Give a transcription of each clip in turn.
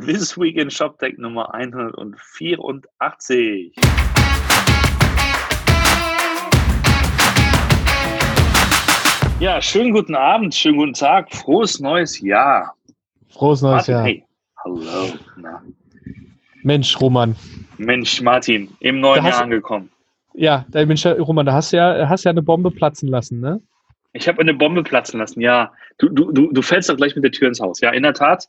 This Week in ShopTech Nummer 184. Ja, schönen guten Abend, schönen guten Tag, frohes neues Jahr. Frohes neues Martin, Jahr. hey. Hallo. Na. Mensch, Roman. Mensch, Martin, im neuen Da Jahr angekommen. Ja, der Mensch, Roman, da hast du ja, hast ja eine Bombe platzen lassen, ne? Ich habe eine Bombe platzen lassen, ja. Du, du, du, du fällst doch gleich mit der Tür ins Haus. Ja, in der Tat.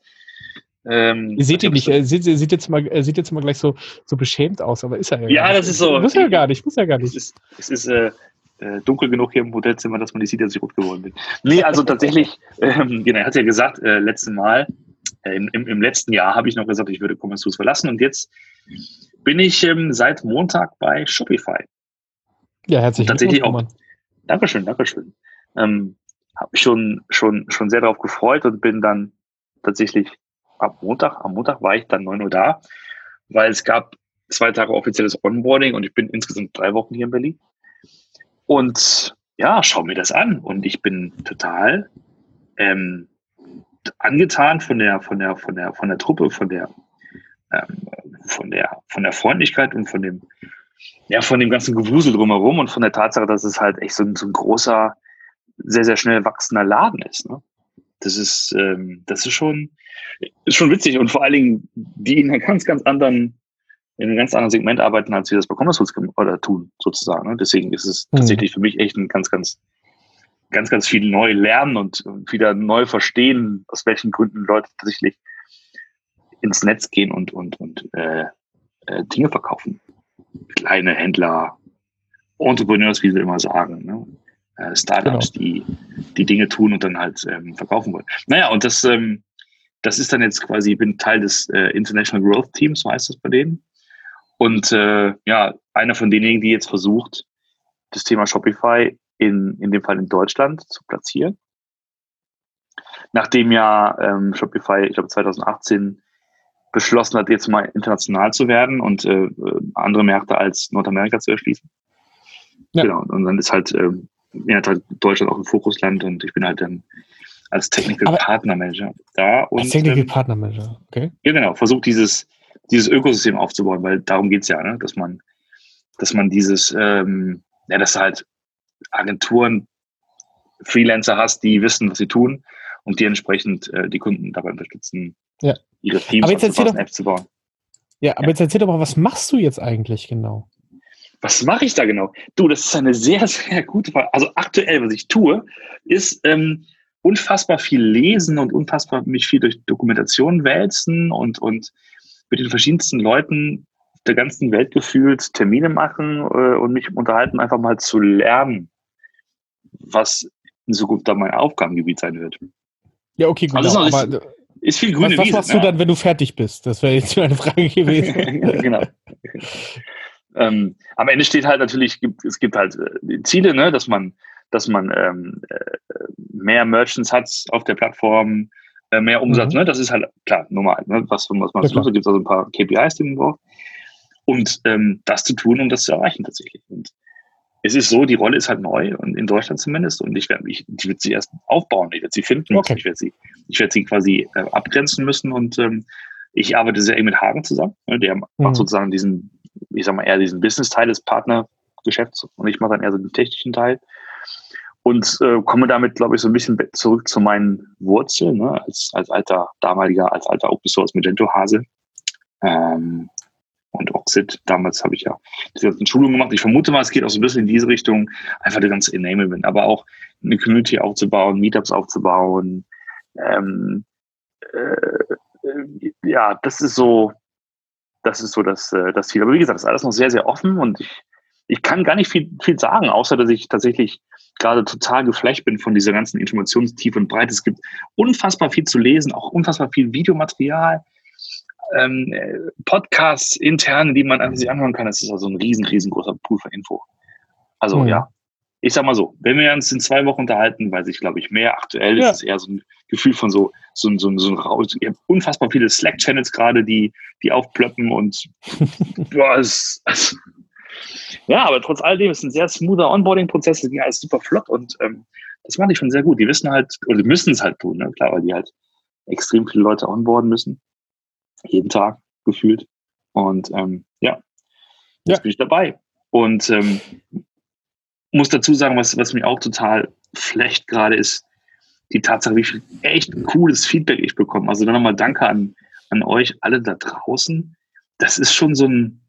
Ähm, Ihr seht ihn nicht, er sieht, er sieht, jetzt mal, er sieht jetzt mal gleich so, so beschämt aus, aber ist er ja Ja, gar nicht. das ist so. Muss er gar nicht, muss er gar Es nicht. ist, es ist äh, äh, dunkel genug hier im Hotelzimmer, dass man nicht sieht, dass ich rot geworden bin. Nee, also tatsächlich, ähm, genau, er hat ja gesagt, äh, letztes Mal, äh, im, im, letzten Jahr habe ich noch gesagt, ich würde Commerce verlassen und jetzt bin ich ähm, seit Montag bei Shopify. Ja, herzlichen tatsächlich Roman. Dankeschön, Dankeschön. Ähm, habe mich schon, schon, schon sehr darauf gefreut und bin dann tatsächlich ab Montag, am Montag war ich dann 9 Uhr da, weil es gab zwei Tage offizielles Onboarding und ich bin insgesamt drei Wochen hier in Berlin. Und ja, schau mir das an und ich bin total ähm, angetan von der, von der, von der, von der Truppe, von der, ähm, von der, von der Freundlichkeit und von dem, ja, von dem ganzen Gewusel drumherum und von der Tatsache, dass es halt echt so ein, so ein großer, sehr, sehr schnell wachsender Laden ist. Ne? Das ist, ähm, das ist schon, ist schon witzig und vor allen Dingen, die in einer ganz, ganz anderen, in einem ganz anderen Segment arbeiten, als wir das bei Commerce oder tun, sozusagen. Ne? Deswegen ist es Mhm. tatsächlich für mich echt ein ganz, ganz, ganz, ganz viel neu lernen und, und wieder neu verstehen, aus welchen Gründen Leute tatsächlich ins Netz gehen und, und, und äh, äh, Dinge verkaufen. Kleine Händler, Entrepreneurs, wie sie immer sagen, ne? Äh, Startups, die die Dinge tun und dann halt ähm, verkaufen wollen. Naja, und das, ähm, das ist dann jetzt quasi, ich bin Teil des äh, International Growth Teams, so heißt das bei denen. Und äh, ja, einer von denjenigen, die jetzt versucht, das Thema Shopify in, in dem Fall in Deutschland zu platzieren. Nachdem ja ähm, Shopify, ich glaube 2018 beschlossen hat, jetzt mal international zu werden und äh, äh, andere Märkte als Nordamerika zu erschließen. Ja. Genau, und dann ist halt, ähm, ja, hat halt Deutschland auch ein Fokusland und ich bin halt dann als Technical Aber- Partner Manager da und Als Technical ähm, Partner Manager, okay? ja, genau, versucht dieses, dieses Ökosystem aufzubauen, weil darum geht's ja, ne? dass man, dass man dieses, ähm, ja, dass halt Agenturen, Freelancer hast, die wissen, was sie tun und die entsprechend äh, die Kunden dabei unterstützen, Ja. ihre Teams Aber jetzt erzähl doch- Apps zu bauen. Ja, aber Ja. jetzt erzähl doch mal, was machst du jetzt eigentlich genau? Was mache ich da genau? Du, das ist eine sehr, sehr gute Frage. Also aktuell, was ich tue, ist ähm, unfassbar viel lesen und unfassbar mich viel durch Dokumentation wälzen und, und mit den verschiedensten Leuten der ganzen Welt gefühlt Termine machen äh, und mich unterhalten, einfach mal zu lernen, was in Zukunft dann mein Aufgabengebiet sein wird. Ja, okay, gut. Also das ist aber Ist viel grüne was, was Wiese. machst ne? du dann, wenn du fertig bist? Das wäre jetzt meine Frage gewesen. genau. ähm, am Ende steht halt natürlich, es gibt halt äh, die Ziele, ne, dass man, dass man ähm, äh, mehr Merchants hat auf der Plattform, äh, mehr Umsatz, Mhm. ne, das ist halt klar, normal, ne, was, was man Ja, tut, da gibt es also ein paar KPIs, die man braucht. Und ähm, das zu tun, um das zu erreichen tatsächlich. Und es ist so, die Rolle ist halt neu und in Deutschland zumindest und ich werde mich, ich werde sie erst aufbauen, ich werde sie finden Okay. ich werde sie, ich werde sie quasi äh, abgrenzen müssen und ähm, ich arbeite sehr eng mit Hagen zusammen, ne, der macht Mhm. sozusagen diesen, ich sag mal eher diesen Business-Teil des Partnergeschäfts und ich mache dann eher so den technischen Teil und äh, komme damit, glaube ich, so ein bisschen zurück zu meinen Wurzeln, ne, als, als alter, damaliger, als alter Open Source Magento-Hase. Ähm, und Oxid, damals habe ich ja diese ganzen Schulungen gemacht. Ich vermute mal, es geht auch so ein bisschen in diese Richtung, einfach das ganze Enablement, aber auch eine Community aufzubauen, Meetups aufzubauen. Ähm, äh, ja, das ist so, das ist so das, äh, das Ziel. Aber wie gesagt, das ist alles noch sehr, sehr offen und ich, ich kann gar nicht viel, viel sagen, außer dass ich tatsächlich gerade total geflasht bin von dieser ganzen Informationstiefe und Breite. Es gibt unfassbar viel zu lesen, auch unfassbar viel Videomaterial, ähm, äh, Podcasts interne, die man einfach sich anhören kann. Das ist also ein riesen, riesengroßer Pool von Info. Also Mhm. ja, ich sag mal so, wenn wir uns in zwei Wochen unterhalten, weiß ich, glaube ich, mehr. Aktuell Ja. ist es eher so ein Gefühl von so, so, ein- so, so ein Raus. Ich habe unfassbar viele Slack-Channels gerade, die, die aufplöppen und boah, es, es, ja, aber trotz alledem ist ein sehr smoother Onboarding-Prozess, es ging alles super flott und ähm, das mache ich schon sehr gut. Die wissen halt, oder die müssen es halt tun, ne? klar, weil die halt extrem viele Leute onboarden müssen. Jeden Tag gefühlt. Und ähm, ja, jetzt ja. bin ich dabei. Und ähm, muss dazu sagen, was, was mir auch total schlecht gerade ist, die Tatsache, wie viel echt cooles Feedback ich bekomme. Also dann nochmal Danke an, an euch alle da draußen. Das ist schon so ein,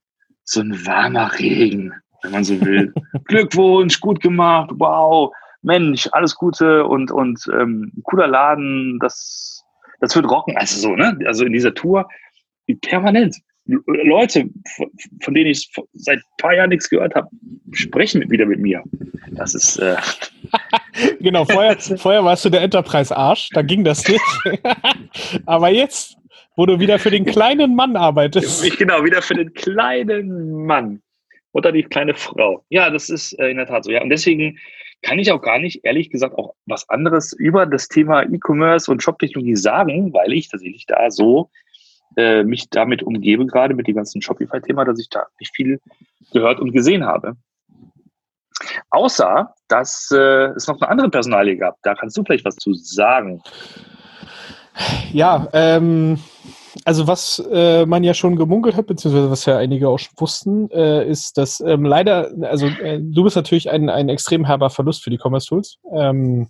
so ein warmer Regen, wenn man so will. Glückwunsch, gut gemacht, wow, Mensch, alles Gute und, und ähm, cooler Laden, das, das wird rocken. Also so, ne? Also in dieser Tour permanent. Leute, von denen ich seit ein paar Jahren nichts gehört habe, sprechen wieder mit mir. Das ist. Äh genau, vorher, vorher warst du der Enterprise-Arsch, da ging das nicht. Aber jetzt, wo du wieder für den kleinen Mann arbeitest. Ich, genau, wieder für den kleinen Mann. Oder die kleine Frau. Ja, das ist äh, in der Tat so. Ja, und deswegen kann ich auch gar nicht, ehrlich gesagt, auch was anderes über das Thema E-Commerce und Shop-Technologie sagen, weil ich tatsächlich da so äh, mich damit umgebe, gerade mit dem ganzen Shopify-Thema, dass ich da nicht viel gehört und gesehen habe. Außer, dass äh, es noch eine andere Personalie gab. Da kannst du vielleicht was zu sagen. Ja, ähm, also was äh, man ja schon gemunkelt hat, beziehungsweise was ja einige auch schon wussten, äh, ist, dass ähm, leider, also äh, du bist natürlich ein, ein extrem herber Verlust für die Commerce Tools. Ähm,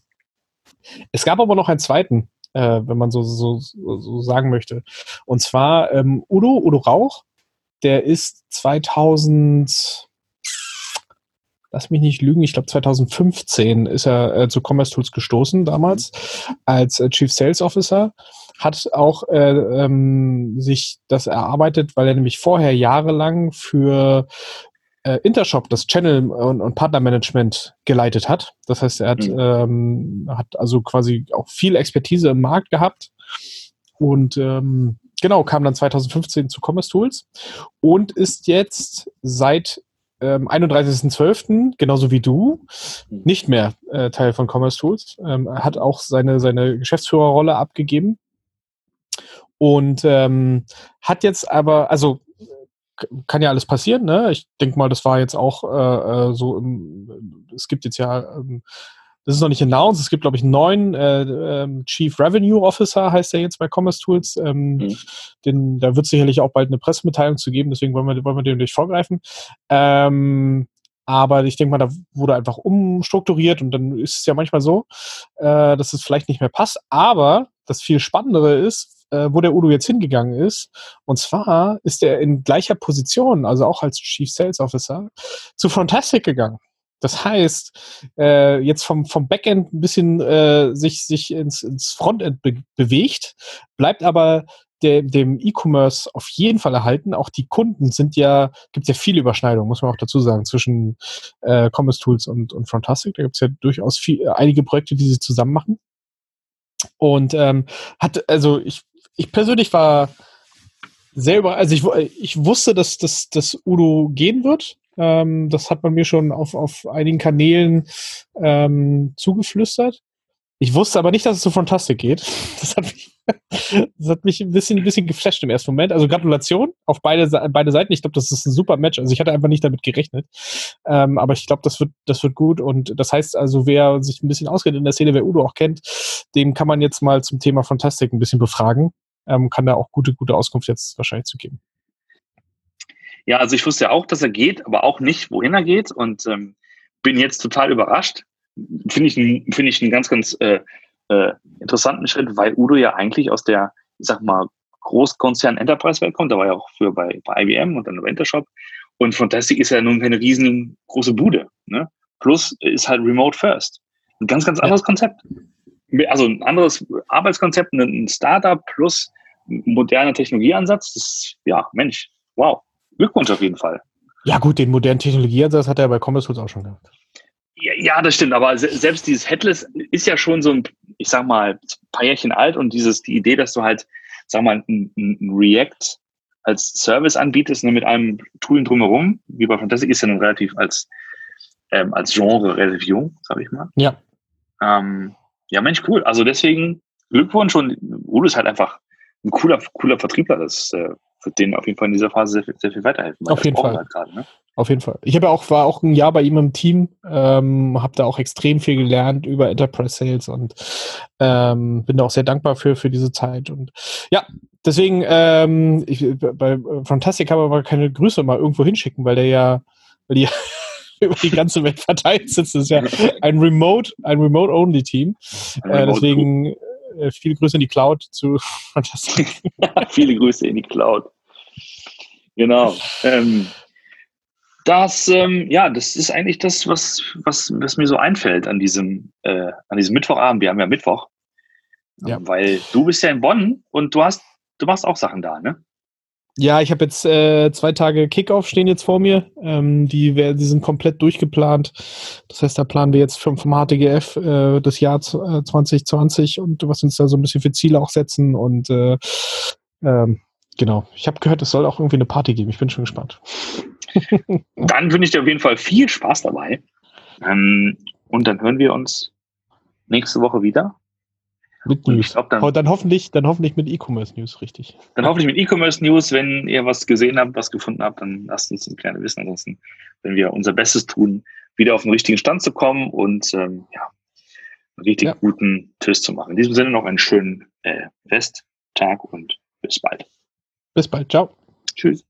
es gab aber noch einen zweiten, äh, wenn man so, so, so sagen möchte. Und zwar ähm, Udo, Udo Rauch, der ist 2000, lass mich nicht lügen, ich glaube 2015 ist er äh, zu Commerce Tools gestoßen damals als äh, Chief Sales Officer. Hat auch äh, ähm, sich das erarbeitet, weil er nämlich vorher jahrelang für äh, Intershop das Channel- und, und Partnermanagement geleitet hat. Das heißt, er hat, mhm. ähm, hat also quasi auch viel Expertise im Markt gehabt und ähm, genau, kam dann 2015 zu Commerce Tools und ist jetzt seit ähm, 31.12., genauso wie du, mhm. nicht mehr äh, Teil von Commerce Tools. Ähm, hat auch seine, seine Geschäftsführerrolle abgegeben und ähm, hat jetzt aber, also kann ja alles passieren, ne? Ich denke mal, das war jetzt auch äh, äh, so im, es gibt jetzt ja, ähm, das ist noch nicht announced, es gibt, glaube ich, einen neuen äh, äh, Chief Revenue Officer, heißt er jetzt bei Commerce Tools. Ähm, mhm. den, da wird sicherlich auch bald eine Pressemitteilung zu geben, deswegen wollen wir, wollen wir dem nicht vorgreifen. Ähm, aber ich denke mal, da wurde einfach umstrukturiert und dann ist es ja manchmal so, äh, dass es vielleicht nicht mehr passt. Aber das viel Spannendere ist, äh, wo der Udo jetzt hingegangen ist. Und zwar ist er in gleicher Position, also auch als Chief Sales Officer, zu Fantastic gegangen. Das heißt, äh, jetzt vom, vom Backend ein bisschen äh, sich, sich ins, ins Frontend be bewegt, bleibt aber der, dem E-Commerce auf jeden Fall erhalten. Auch die Kunden sind ja, gibt ja viele Überschneidungen, muss man auch dazu sagen, zwischen äh, Commerce Tools und, und Fantastic. Da gibt es ja durchaus viel, einige Projekte, die sie zusammen machen. Und ähm, hat, also ich ich persönlich war selber, also ich, ich wusste, dass, dass, dass Udo gehen wird. Ähm, das hat man mir schon auf, auf einigen Kanälen ähm, zugeflüstert. Ich wusste aber nicht, dass es so Fantastic geht. Das hat mich, das hat mich ein bisschen, ein bisschen geflasht im ersten Moment. Also Gratulation auf beide, beide Seiten. Ich glaube, das ist ein super Match. Also ich hatte einfach nicht damit gerechnet. Ähm, aber ich glaube, das wird, das wird gut. Und das heißt also, wer sich ein bisschen auskennt in der Szene, wer Udo auch kennt, dem kann man jetzt mal zum Thema Fantastic ein bisschen befragen ähm, kann da auch gute, gute Auskunft jetzt wahrscheinlich zu geben. Ja, also ich wusste ja auch, dass er geht, aber auch nicht, wohin er geht und ähm, bin jetzt total überrascht. Finde ich, finde ich einen ganz, ganz äh, äh, interessanten Schritt, weil Udo ja eigentlich aus der, ich sag mal, Großkonzern Enterprise-Welt kommt. Da war ja auch für bei, bei IBM und dann bei Intershop. Und Fantastic ist ja nun keine riesengroße Bude. Ne? Plus ist halt Remote First. Ein ganz, ganz anderes ja. Konzept also ein anderes Arbeitskonzept, ein Startup plus moderner Technologieansatz. Das, ja, Mensch, wow. Glückwunsch auf jeden Fall. Ja, gut, den modernen Technologieansatz hat er bei Commerce Tools auch schon gehabt. Ja, das stimmt, aber selbst dieses Headless ist ja schon so ein, ich sag mal, ein paar Jährchen alt und dieses, die Idee, dass du halt, sag mal, ein, ein React als Service anbietest, ne, mit einem Tool drumherum, wie bei Fantastic, ist ja nun relativ als, ähm, als Genre relativ jung, sag ich mal. Ja. Ähm, ja, Mensch, cool. Also deswegen Glückwunsch und Udo ist halt einfach ein cooler, cooler Vertriebler. Das äh, wird denen auf jeden Fall in dieser Phase sehr, sehr viel weiterhelfen. Auf jeden Fall. Halt grade, ne? Auf jeden Fall. Ich habe ja auch, war auch ein Jahr bei ihm im Team, ähm, habe da auch extrem viel gelernt über Enterprise Sales und ähm, bin da auch sehr dankbar für, für diese Zeit. Und ja, deswegen, ähm, ich, bei Fantastic kann man mal keine Grüße mal irgendwo hinschicken, weil der ja, weil die über die ganze Welt verteilt sitzt. Das ist ja ein Remote, ein Remote-Only-Team. Äh, deswegen äh, viele Grüße in die Cloud zu Fantastic. viele Grüße in die Cloud. Genau. Ähm, das, ähm, ja, das ist eigentlich das, was, was, was mir so einfällt an diesem, äh, an diesem Mittwochabend. Wir haben ja Mittwoch. Ja. Weil du bist ja in Bonn und du hast, du machst auch Sachen da, ne? Ja, ich habe jetzt äh, zwei Tage Kickoff stehen jetzt vor mir. Ähm, die, die sind komplett durchgeplant. Das heißt, da planen wir jetzt vom, vom HTGF äh, das Jahr 2020 äh, und was uns da so ein bisschen für Ziele auch setzen. Und äh, ähm, genau, ich habe gehört, es soll auch irgendwie eine Party geben. Ich bin schon gespannt. dann wünsche ich dir auf jeden Fall viel Spaß dabei. Ähm, und dann hören wir uns nächste Woche wieder. Mit News. Glaub, dann, dann, hoffentlich, dann hoffentlich mit E-Commerce News, richtig. Dann hoffentlich mit E-Commerce News. Wenn ihr was gesehen habt, was gefunden habt, dann lasst uns ein kleines wissen. Ansonsten, wenn wir unser Bestes tun, wieder auf den richtigen Stand zu kommen und ähm, ja, einen richtig ja. guten Tschüss zu machen. In diesem Sinne noch einen schönen äh, Festtag und bis bald. Bis bald. Ciao. Tschüss.